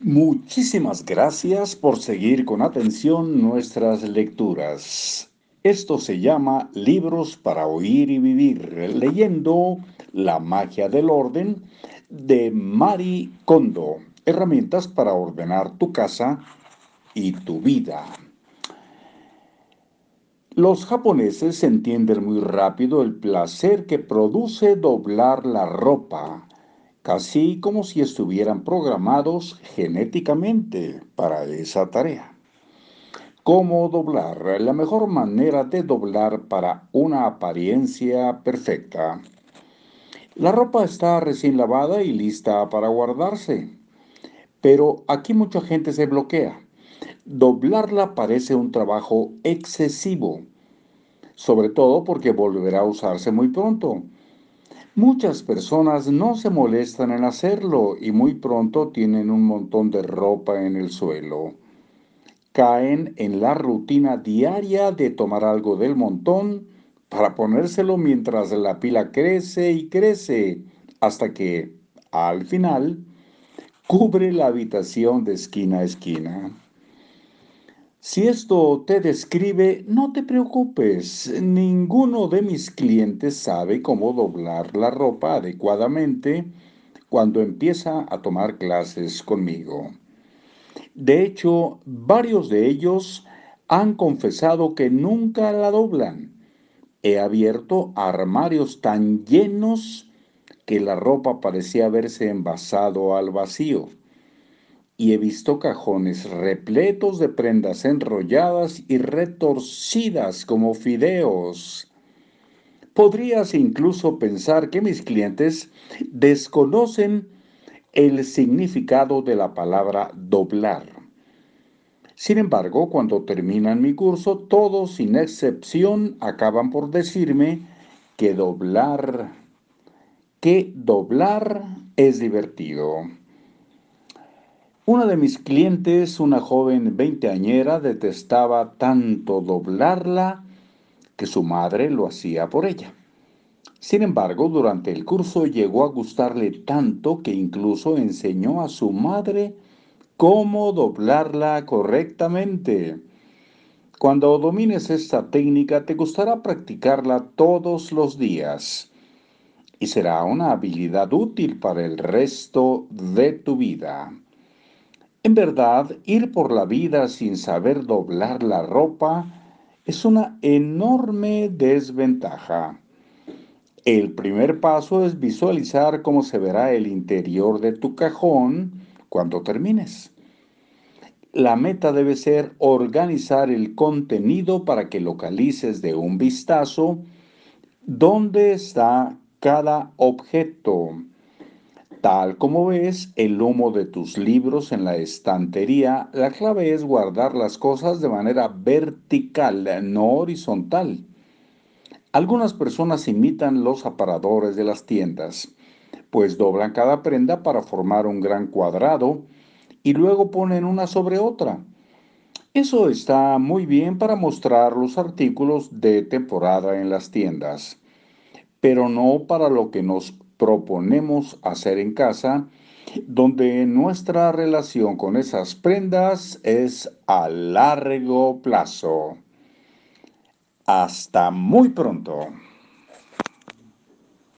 Muchísimas gracias por seguir con atención nuestras lecturas. Esto se llama Libros para Oír y Vivir, leyendo La magia del orden de Mari Kondo, herramientas para ordenar tu casa y tu vida. Los japoneses entienden muy rápido el placer que produce doblar la ropa casi como si estuvieran programados genéticamente para esa tarea. ¿Cómo doblar? La mejor manera de doblar para una apariencia perfecta. La ropa está recién lavada y lista para guardarse, pero aquí mucha gente se bloquea. Doblarla parece un trabajo excesivo, sobre todo porque volverá a usarse muy pronto Muchas personas no se molestan en hacerlo y muy pronto tienen un montón de ropa en el suelo. Caen en la rutina diaria de tomar algo del montón para ponérselo mientras la pila crece y crece hasta que, al final, cubre la habitación de esquina a esquina. Si esto te describe, no te preocupes. Ninguno de mis clientes sabe cómo doblar la ropa adecuadamente cuando empieza a tomar clases conmigo. De hecho, varios de ellos han confesado que nunca la doblan. He abierto armarios tan llenos que la ropa parecía haberse envasado al vacío y he visto cajones repletos de prendas enrolladas y retorcidas como fideos. Podrías incluso pensar que mis clientes desconocen el significado de la palabra doblar. Sin embargo, cuando terminan mi curso, todos sin excepción acaban por decirme que doblar, que doblar es divertido. Una de mis clientes, una joven veinteañera, detestaba tanto doblarla que su madre lo hacía por ella. Sin embargo, durante el curso llegó a gustarle tanto que incluso enseñó a su madre cómo doblarla correctamente. Cuando domines esta técnica, te gustará practicarla todos los días y será una habilidad útil para el resto de tu vida. En verdad, ir por la vida sin saber doblar la ropa es una enorme desventaja. El primer paso es visualizar cómo se verá el interior de tu cajón cuando termines. La meta debe ser organizar el contenido para que localices de un vistazo dónde está cada objeto Tal como ves el humo de tus libros en la estantería, la clave es guardar las cosas de manera vertical, no horizontal. Algunas personas imitan los aparadores de las tiendas, pues doblan cada prenda para formar un gran cuadrado y luego ponen una sobre otra. Eso está muy bien para mostrar los artículos de temporada en las tiendas, pero no para lo que nos proponemos hacer en casa, donde nuestra relación con esas prendas es a largo plazo. Hasta muy pronto.